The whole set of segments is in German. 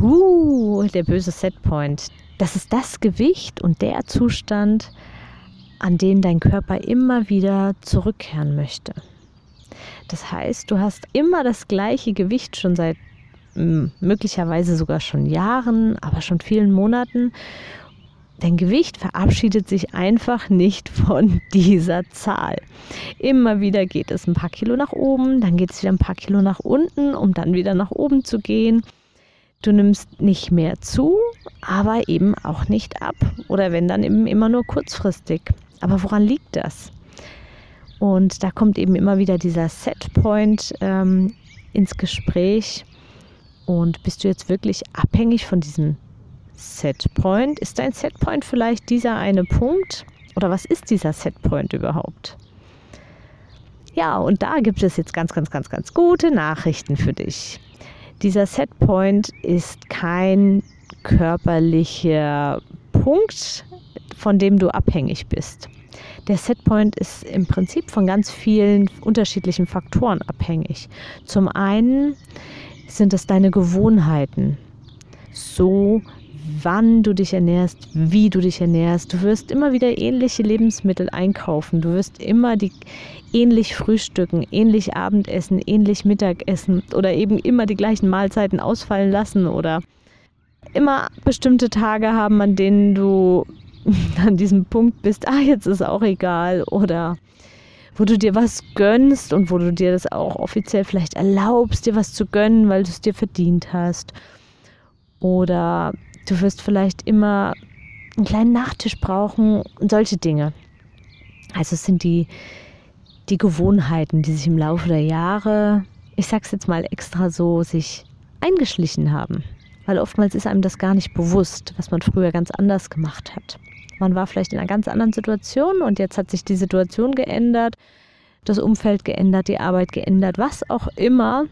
Uh, der böse Setpoint. Das ist das Gewicht und der Zustand, an den dein Körper immer wieder zurückkehren möchte. Das heißt, du hast immer das gleiche Gewicht schon seit hm, möglicherweise sogar schon Jahren, aber schon vielen Monaten. Dein Gewicht verabschiedet sich einfach nicht von dieser Zahl. Immer wieder geht es ein paar Kilo nach oben, dann geht es wieder ein paar Kilo nach unten, um dann wieder nach oben zu gehen. Du nimmst nicht mehr zu, aber eben auch nicht ab. Oder wenn dann eben immer nur kurzfristig. Aber woran liegt das? Und da kommt eben immer wieder dieser Setpoint ähm, ins Gespräch. Und bist du jetzt wirklich abhängig von diesem Setpoint? Ist dein Setpoint vielleicht dieser eine Punkt? Oder was ist dieser Setpoint überhaupt? Ja, und da gibt es jetzt ganz, ganz, ganz, ganz gute Nachrichten für dich. Dieser Setpoint ist kein körperlicher Punkt, von dem du abhängig bist. Der Setpoint ist im Prinzip von ganz vielen unterschiedlichen Faktoren abhängig. Zum einen sind es deine Gewohnheiten. So wann du dich ernährst, wie du dich ernährst. Du wirst immer wieder ähnliche Lebensmittel einkaufen. Du wirst immer die ähnlich frühstücken, ähnlich Abendessen, ähnlich Mittagessen oder eben immer die gleichen Mahlzeiten ausfallen lassen oder immer bestimmte Tage haben, an denen du an diesem Punkt bist, ah, jetzt ist auch egal oder wo du dir was gönnst und wo du dir das auch offiziell vielleicht erlaubst, dir was zu gönnen, weil du es dir verdient hast. Oder Du wirst vielleicht immer einen kleinen Nachtisch brauchen und solche Dinge. Also es sind die, die Gewohnheiten, die sich im Laufe der Jahre, ich sag's jetzt mal extra so, sich eingeschlichen haben. Weil oftmals ist einem das gar nicht bewusst, was man früher ganz anders gemacht hat. Man war vielleicht in einer ganz anderen Situation und jetzt hat sich die Situation geändert, das Umfeld geändert, die Arbeit geändert, was auch immer.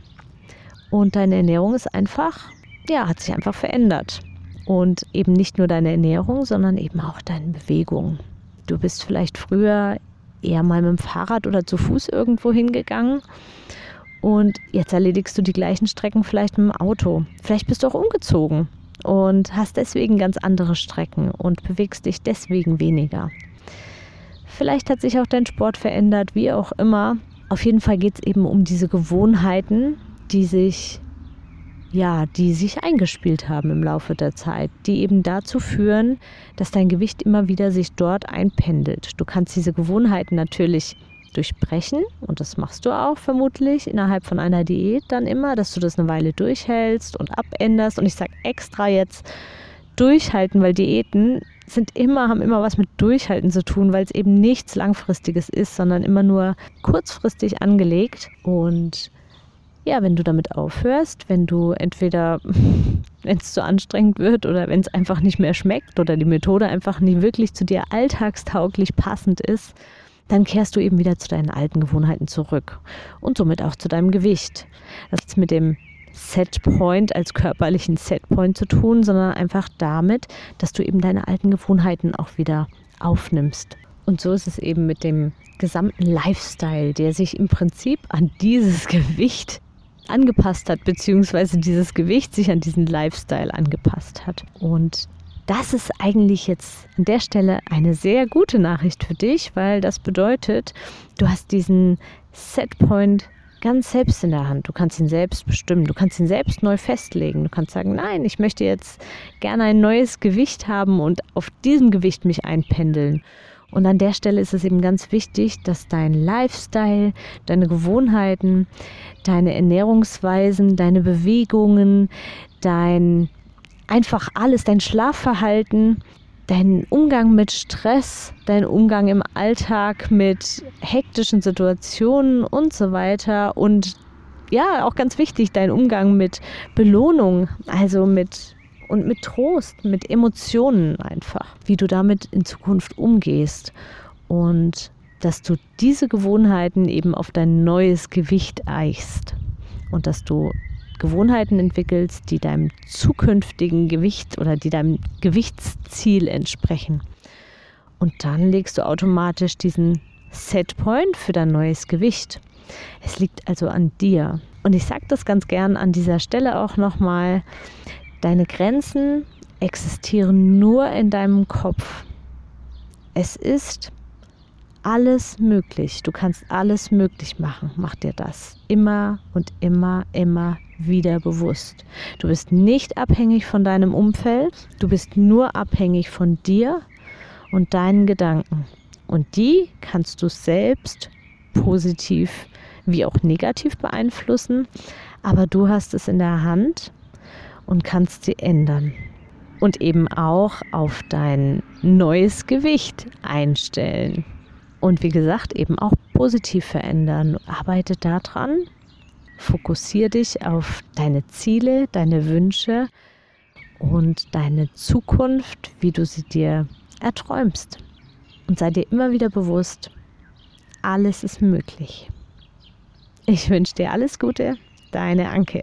Und deine Ernährung ist einfach, ja, hat sich einfach verändert. Und eben nicht nur deine Ernährung, sondern eben auch deine Bewegung. Du bist vielleicht früher eher mal mit dem Fahrrad oder zu Fuß irgendwo hingegangen und jetzt erledigst du die gleichen Strecken vielleicht mit dem Auto. Vielleicht bist du auch umgezogen und hast deswegen ganz andere Strecken und bewegst dich deswegen weniger. Vielleicht hat sich auch dein Sport verändert, wie auch immer. Auf jeden Fall geht es eben um diese Gewohnheiten, die sich ja, die sich eingespielt haben im Laufe der Zeit, die eben dazu führen, dass dein Gewicht immer wieder sich dort einpendelt. Du kannst diese Gewohnheiten natürlich durchbrechen und das machst du auch vermutlich innerhalb von einer Diät dann immer, dass du das eine Weile durchhältst und abänderst und ich sage extra jetzt durchhalten, weil Diäten sind immer haben immer was mit durchhalten zu tun, weil es eben nichts langfristiges ist, sondern immer nur kurzfristig angelegt und ja, wenn du damit aufhörst, wenn du entweder, wenn es zu anstrengend wird oder wenn es einfach nicht mehr schmeckt oder die Methode einfach nicht wirklich zu dir alltagstauglich passend ist, dann kehrst du eben wieder zu deinen alten Gewohnheiten zurück und somit auch zu deinem Gewicht. Das hat mit dem Setpoint als körperlichen Setpoint zu tun, sondern einfach damit, dass du eben deine alten Gewohnheiten auch wieder aufnimmst. Und so ist es eben mit dem gesamten Lifestyle, der sich im Prinzip an dieses Gewicht angepasst hat, beziehungsweise dieses Gewicht sich an diesen Lifestyle angepasst hat. Und das ist eigentlich jetzt an der Stelle eine sehr gute Nachricht für dich, weil das bedeutet, du hast diesen Setpoint ganz selbst in der Hand. Du kannst ihn selbst bestimmen. Du kannst ihn selbst neu festlegen. Du kannst sagen, nein, ich möchte jetzt gerne ein neues Gewicht haben und auf diesem Gewicht mich einpendeln. Und an der Stelle ist es eben ganz wichtig, dass dein Lifestyle, deine Gewohnheiten, deine Ernährungsweisen, deine Bewegungen, dein einfach alles, dein Schlafverhalten, dein Umgang mit Stress, dein Umgang im Alltag mit hektischen Situationen und so weiter. Und ja, auch ganz wichtig, dein Umgang mit Belohnung, also mit und mit Trost, mit Emotionen einfach, wie du damit in Zukunft umgehst und dass du diese Gewohnheiten eben auf dein neues Gewicht eichst und dass du Gewohnheiten entwickelst, die deinem zukünftigen Gewicht oder die deinem Gewichtsziel entsprechen. Und dann legst du automatisch diesen Setpoint für dein neues Gewicht. Es liegt also an dir. Und ich sage das ganz gern an dieser Stelle auch nochmal. Deine Grenzen existieren nur in deinem Kopf. Es ist alles möglich. Du kannst alles möglich machen. Mach dir das immer und immer, immer wieder bewusst. Du bist nicht abhängig von deinem Umfeld. Du bist nur abhängig von dir und deinen Gedanken. Und die kannst du selbst positiv wie auch negativ beeinflussen. Aber du hast es in der Hand und kannst sie ändern. Und eben auch auf dein neues Gewicht einstellen. Und wie gesagt, eben auch positiv verändern. Arbeite daran. Fokussiere dich auf deine Ziele, deine Wünsche und deine Zukunft, wie du sie dir erträumst. Und sei dir immer wieder bewusst, alles ist möglich. Ich wünsche dir alles Gute, deine Anke.